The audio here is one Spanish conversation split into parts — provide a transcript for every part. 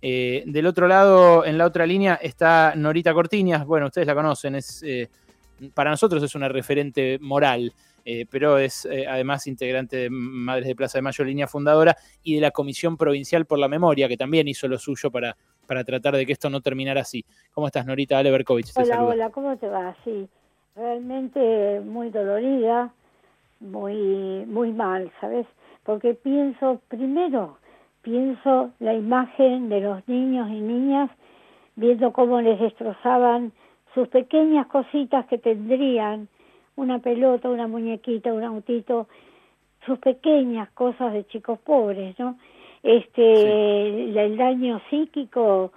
del otro lado, en la otra línea, está Norita Cortiñas. Bueno, ustedes la conocen, es, para nosotros es una referente moral. pero es además integrante de Madres de Plaza de Mayo, línea fundadora, y de la Comisión Provincial por la Memoria, que también hizo lo suyo para, para tratar de que esto no terminara así. ¿Cómo estás, Norita? Ale Berkovich. Hola, hola, ¿cómo te va? Sí, realmente muy dolorida, muy, muy mal, ¿sabes? Porque pienso, primero, pienso la imagen de los niños y niñas viendo cómo les destrozaban sus pequeñas cositas que tendrían, una pelota, una muñequita, un autito, sus pequeñas cosas de chicos pobres, ¿no? Este, el daño psíquico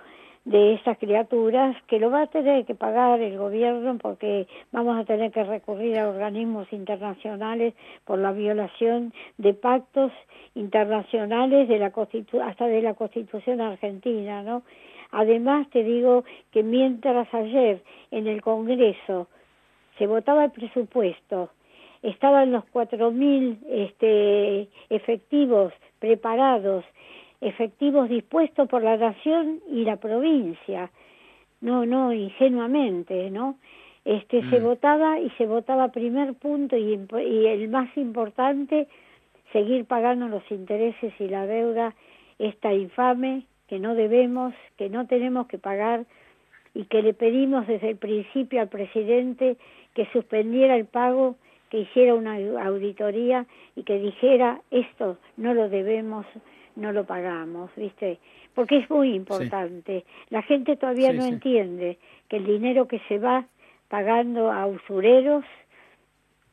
de esas criaturas que lo va a tener que pagar el gobierno porque vamos a tener que recurrir a organismos internacionales por la violación de pactos internacionales de la hasta de la Constitución argentina, ¿no? Además te digo que mientras ayer en el Congreso se votaba el presupuesto, estaban los cuatro mil este, efectivos preparados efectivos dispuestos por la nación y la provincia. No, no, ingenuamente, ¿no? Este, se mm. votaba y se votaba primer punto y, y el más importante, seguir pagando los intereses y la deuda, esta infame que no debemos, que no tenemos que pagar y que le pedimos desde el principio al presidente que suspendiera el pago, que hiciera una auditoría y que dijera esto no lo debemos no lo pagamos, ¿viste? Porque es muy importante. La gente todavía no entiende que el dinero que se va pagando a usureros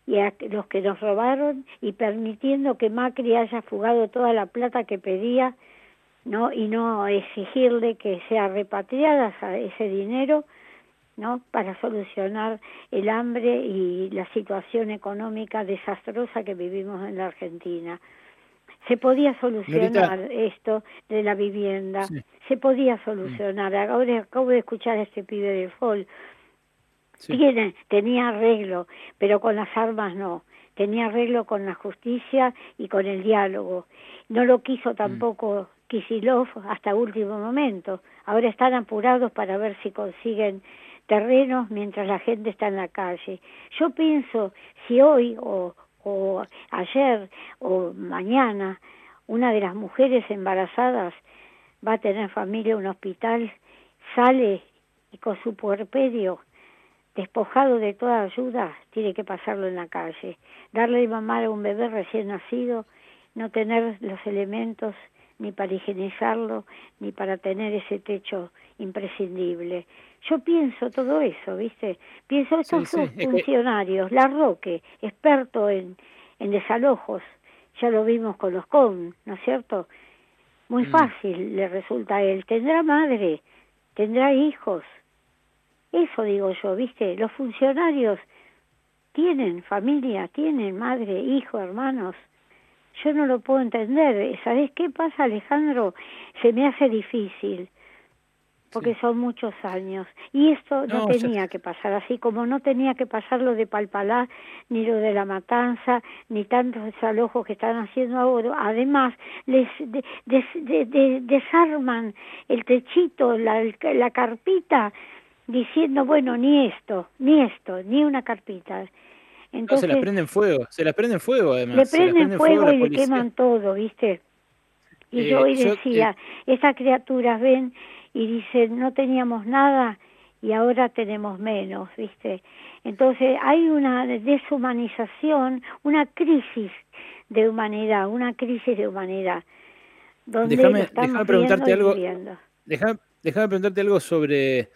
y a los que nos robaron y permitiendo que Macri haya fugado toda la plata que pedía, ¿no? Y no exigirle que sea repatriada ese dinero, ¿no? Para solucionar el hambre y la situación económica desastrosa que vivimos en la Argentina se podía solucionar esto de la vivienda, se podía solucionar. Ahora acabo de escuchar a este pibe del FOL. Tiene, tenía arreglo, pero con las armas no. Tenía arreglo con la justicia y con el diálogo. No lo quiso mm. tampoco Kisilov hasta último momento. Ahora están apurados para ver si consiguen terrenos mientras la gente está en la calle. Yo pienso, si hoy o, o ayer o mañana una de las mujeres embarazadas va a tener familia en un hospital, sale y con su puerperio despojado de toda ayuda, tiene que pasarlo en la calle. Darle de mamar a un bebé recién nacido, no tener los elementos ni para higienizarlo, ni para tener ese techo imprescindible. Yo pienso todo eso, ¿viste? Pienso estos funcionarios, La Roque, experto en, en desalojos, ya lo vimos con los CON, ¿no es cierto? Muy mm. fácil le resulta a él. Tendrá madre, tendrá hijos. Eso digo yo, ¿viste? Los funcionarios tienen familia, tienen madre, hijo, hermanos. Yo no lo puedo entender. ¿Sabes qué pasa, Alejandro? Se me hace difícil porque son muchos años. Y esto no, tenía que pasar, así como no tenía que pasar lo de Palpalá, ni lo de la matanza, ni tantos desalojos que están haciendo ahora. Además, les desarman el techito, la, la carpita, diciendo, bueno, ni esto, ni esto, ni una carpita. Entonces, se la prenden fuego, se la prenden fuego además. Le prenden, fuego, y le queman todo, ¿viste? Y yo hoy eh, decía, eh, esas criaturas ven y dice, no teníamos nada y ahora tenemos menos, ¿viste? Entonces hay una deshumanización, una crisis de humanidad, una crisis de humanidad. Donde déjame, preguntarte algo. Déjame, preguntarte algo sobre,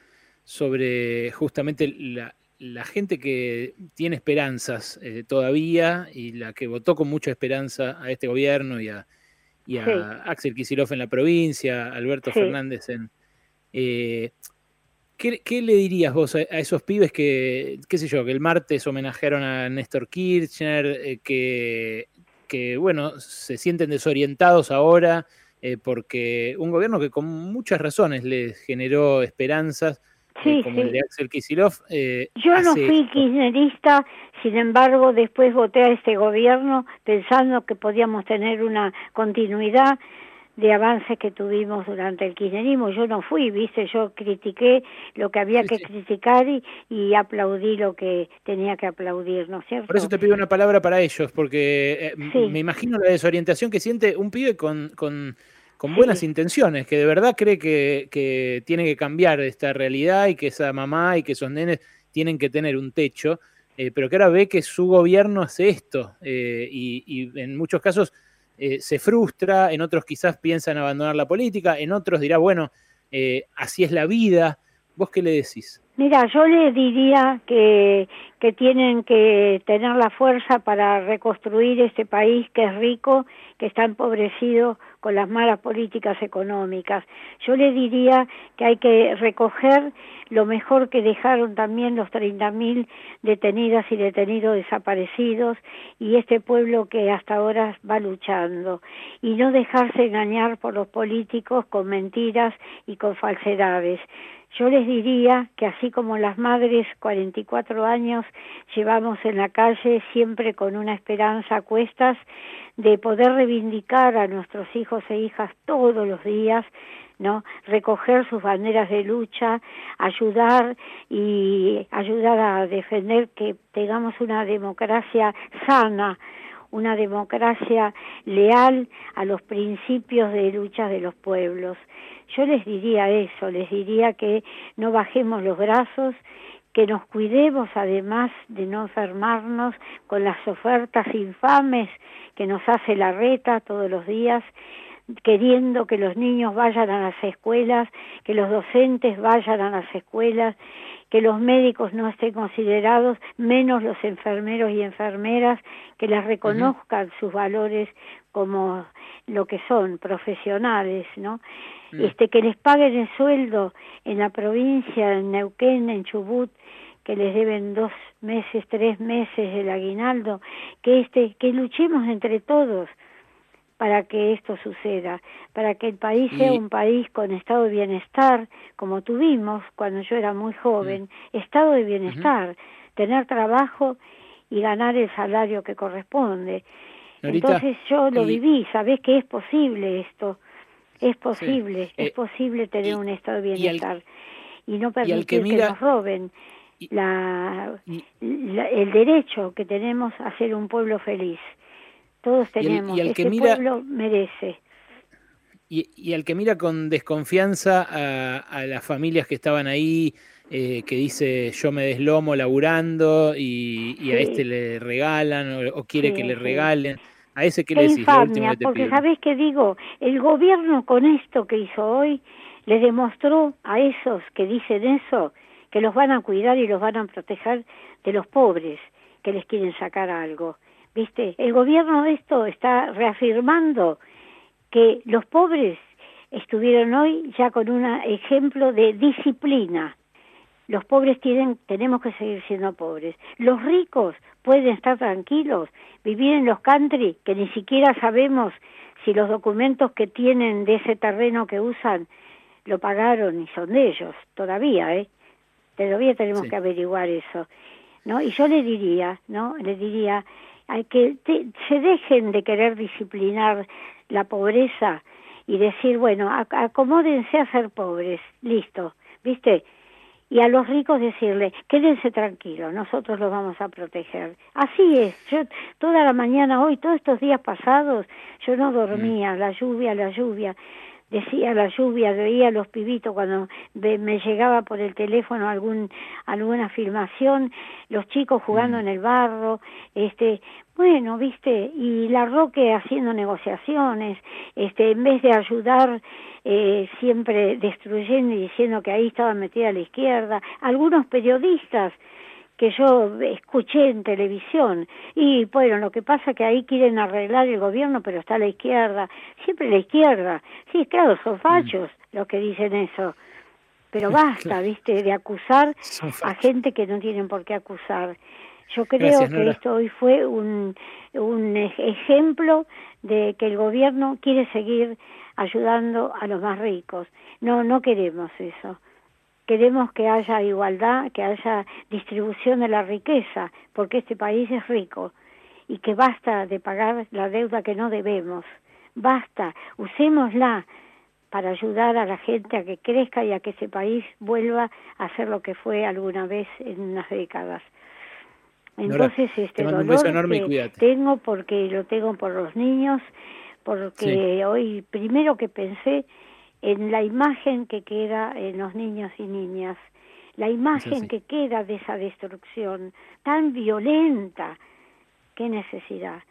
sobre justamente la, la gente que tiene esperanzas eh, todavía y la que votó con mucha esperanza a este gobierno y a, y a Axel Kicillof en la provincia, Alberto Fernández en, eh, ¿qué, le dirías vos a, esos pibes que, qué sé yo, que el martes homenajearon a Néstor Kirchner, eh, que, que, bueno, se sienten desorientados ahora eh, porque un gobierno que con muchas razones les generó esperanzas, como el de Axel Kicillof. Yo no fui kirchnerista, sin embargo, después voté a este gobierno pensando que podíamos tener una continuidad de avances que tuvimos durante el kirchnerismo. Yo no fui, viste, yo critiqué lo que había que criticar y, y, aplaudí lo que tenía que aplaudir, ¿no es cierto? Por eso te pido una palabra para ellos, porque eh, me imagino la desorientación que siente un pibe con, con, con buenas intenciones, que de verdad cree que, que tiene que cambiar esta realidad y que esa mamá y que esos nenes tienen que tener un techo. Eh, pero que ahora ve que su gobierno hace esto eh, y, y, en muchos casos eh, se frustra, en otros quizás piensan abandonar la política, en otros dirá, bueno, eh, así es la vida. ¿Vos qué le decís? Mira, yo le diría que, que tienen que tener la fuerza para reconstruir este país que es rico, que está empobrecido con las malas políticas económicas. Yo le diría que hay que recoger lo mejor que dejaron también los 30.000 detenidas y detenidos desaparecidos y este pueblo que hasta ahora va luchando y no dejarse engañar por los políticos con mentiras y con falsedades. Yo les diría que así como las madres 44 años llevamos en la calle siempre con una esperanza a cuestas de poder reivindicar a nuestros hijos e hijas todos los días, ¿no? Recoger sus banderas de lucha, ayudar y ayudar a defender que tengamos una democracia sana, una democracia leal a los principios de lucha de los pueblos. Yo les diría eso, les diría que no bajemos los brazos, que nos cuidemos además de no enfermarnos con las ofertas infames que nos hace la reta todos los días, queriendo que los niños vayan a las escuelas, que los docentes vayan a las escuelas, que los médicos no estén considerados, menos los enfermeros y enfermeras, que les reconozcan sus valores como lo que son, profesionales, ¿no? Mm. Este, que les paguen el sueldo en la provincia, en Neuquén, en Chubut, que les deben dos meses, tres meses el aguinaldo, que este, que luchemos entre todos para que esto suceda, para que el país sea un país con estado de bienestar, como tuvimos cuando yo era muy joven, mm. estado de bienestar, tener trabajo y ganar el salario que corresponde. Entonces yo lo viví, sabés que es posible esto, es posible, es eh, posible tener un estado de bienestar y, no permitir que, nos roben la, el derecho que tenemos a ser un pueblo feliz. Todos tenemos, y este pueblo merece. Y, y al que mira con desconfianza a, las familias que estaban ahí, eh, que dice yo me deslomo laburando y, a este le regalan o, quiere que le regalen. ¿A ese qué, le decís? Infamia, porque sabes qué digo, el gobierno con esto que hizo hoy le demostró a esos que dicen eso que los van a cuidar y los van a proteger de los pobres que les quieren sacar algo. ¿Viste? El gobierno de esto está reafirmando que los pobres estuvieron hoy ya con un ejemplo de disciplina. Los pobres tienen, tenemos que seguir siendo pobres. Los ricos pueden estar tranquilos, vivir en los country, que ni siquiera sabemos si los documentos que tienen de ese terreno que usan lo pagaron y son de ellos, todavía, ¿eh? Todavía tenemos que averiguar eso, ¿no? Y yo le diría, ¿no? Le diría, que se dejen de querer disciplinar la pobreza y decir, bueno, acomódense a ser pobres, listo, ¿viste? y a los ricos decirle, quédense tranquilos, nosotros los vamos a proteger. Así es, yo toda la mañana hoy, todos estos días pasados, yo no dormía, mm. la lluvia, la lluvia, decía la lluvia, veía a los pibitos cuando me llegaba por el teléfono algún alguna filmación, los chicos jugando mm. en el barro, este, bueno, viste, y la Roque haciendo negociaciones, este, en vez de ayudar eh, siempre destruyendo y diciendo que ahí estaba metida la izquierda, algunos periodistas que yo escuché en televisión y bueno, lo que pasa es que ahí quieren arreglar el gobierno pero está la izquierda, siempre la izquierda, sí, claro, son mm. fachos los que dicen eso, pero basta, viste, de acusar a gente que no tienen por qué acusar. Yo creo que esto hoy fue un, un ejemplo de que el gobierno quiere seguir ayudando a los más ricos. No, no queremos eso. Queremos que haya igualdad, que haya distribución de la riqueza, porque este país es rico y que basta de pagar la deuda que no debemos. basta, usémosla para ayudar a la gente a que crezca y a que ese país vuelva a ser lo que fue alguna vez en unas décadas. Entonces, este dolor enorme que tengo porque lo tengo por los niños, porque hoy primero que pensé en la imagen que queda en los niños y niñas, la imagen que queda de esa destrucción tan violenta, qué necesidad.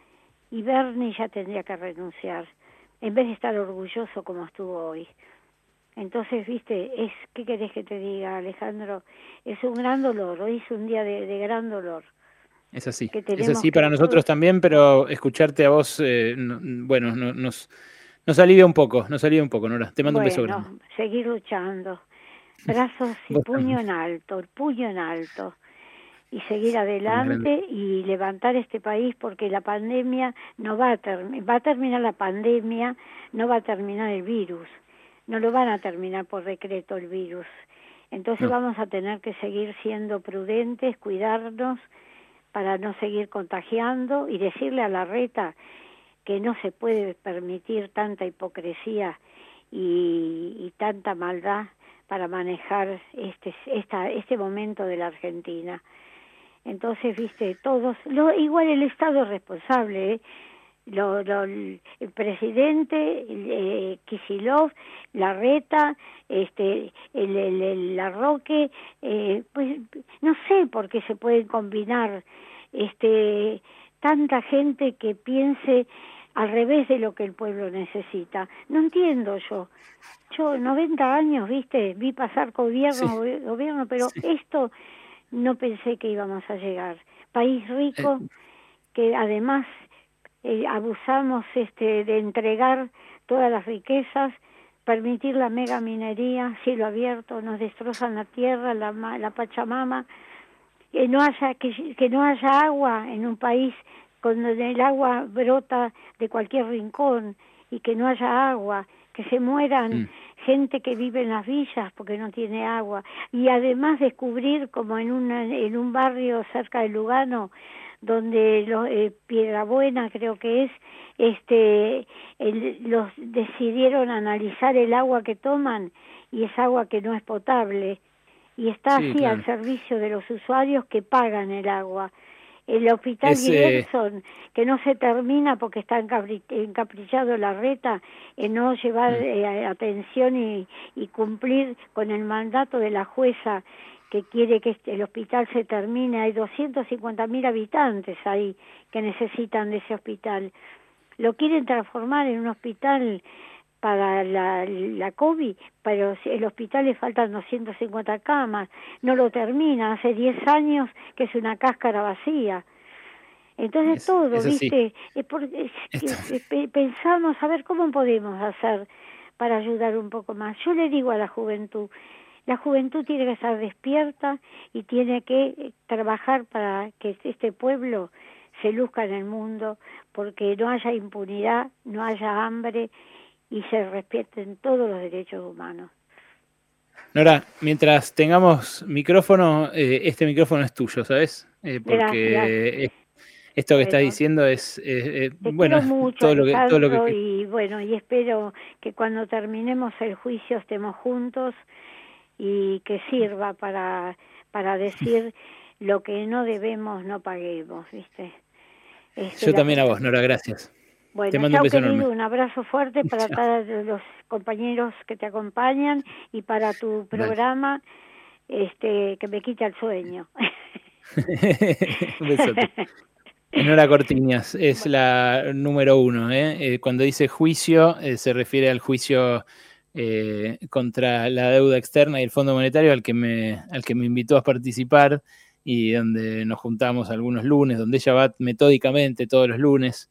Y Bernie ya tendría que renunciar en vez de estar orgulloso como estuvo hoy. Entonces, viste, es, ¿qué querés que te diga, Alejandro? Es un gran dolor, hoy es un día de, gran dolor. Es así, es así para nosotros también, pero escucharte a vos, eh, bueno, nos, nos alivia un poco, nos alivia un poco, Nora. Te mando un beso grande. seguir luchando. Brazos y puño en alto, el puño en alto y seguir adelante y levantar este país porque la pandemia no va a terminar, va a terminar la pandemia, no va a terminar el virus, no lo van a terminar por decreto el virus. Entonces vamos a tener que seguir siendo prudentes, cuidarnos para no seguir contagiando y decirle a la reta que no se puede permitir tanta hipocresía y, tanta maldad para manejar este, esta, este momento de la Argentina. Entonces, viste, todos, lo, igual el Estado es responsable, ¿eh? lo, el presidente, eh, Kisilov, la Reta, este, el, el, el la Roque, eh, pues no sé por qué se pueden combinar este tanta gente que piense al revés de lo que el pueblo necesita. No entiendo yo. Yo 90 años, viste, vi pasar gobierno, gobierno, pero esto no pensé que íbamos a llegar. País rico eh, que además eh, abusamos este de entregar todas las riquezas, permitir la mega minería, cielo abierto, nos destrozan la tierra, la, la Pachamama, que no haya que, que no haya agua en un país donde el agua brota de cualquier rincón y que no haya agua, que se mueran mm gente que vive en las villas porque no tiene agua. Y además descubrir como en una, en un barrio cerca de Lugano donde lo, eh, Buena creo que es este los decidieron analizar el agua que toman y es agua que no es potable. Y está así al servicio de los usuarios que pagan el agua el hospital Ese... que no se termina porque está encaprichado la reta en no llevar mm. eh, atención y, y cumplir con el mandato de la jueza que quiere que este, el hospital se termine. Hay 250 mil habitantes ahí que necesitan de ese hospital. Lo quieren transformar en un hospital para la, la COVID, pero el hospital le faltan 250 camas, no lo termina, hace 10 años que es una cáscara vacía. Entonces todo, ¿viste? pensamos a ver cómo podemos hacer para ayudar un poco más. Yo le digo a la juventud, la juventud tiene que estar despierta y tiene que eh, trabajar para que este pueblo se luzca en el mundo, porque no haya impunidad, no haya hambre y se respeten todos los derechos humanos. Nora, mientras tengamos micrófono, eh, este micrófono es tuyo, ¿sabes? Eh, porque esto que estás diciendo es, bueno, todo lo que, todo lo que... Y bueno, y espero que cuando terminemos el juicio estemos juntos y que sirva para, para decir lo que no debemos, no paguemos, ¿viste? Este, Yo también a vos, Nora, gracias. Bueno, chao, querido, un abrazo fuerte para todos los compañeros que te acompañan y para tu programa este que me quita el sueño. un besote. Nora Cortiñas es la número uno. ¿eh? Eh, cuando dice juicio, eh, se refiere al juicio contra la deuda externa y el Fondo Monetario al que, me, al que me invitó a participar y donde nos juntamos algunos lunes, donde ella va metódicamente todos los lunes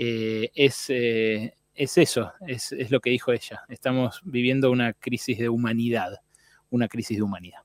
eh, es, eh, es, eso, es, es lo que dijo ella. Estamos viviendo una crisis de humanidad, una crisis de humanidad.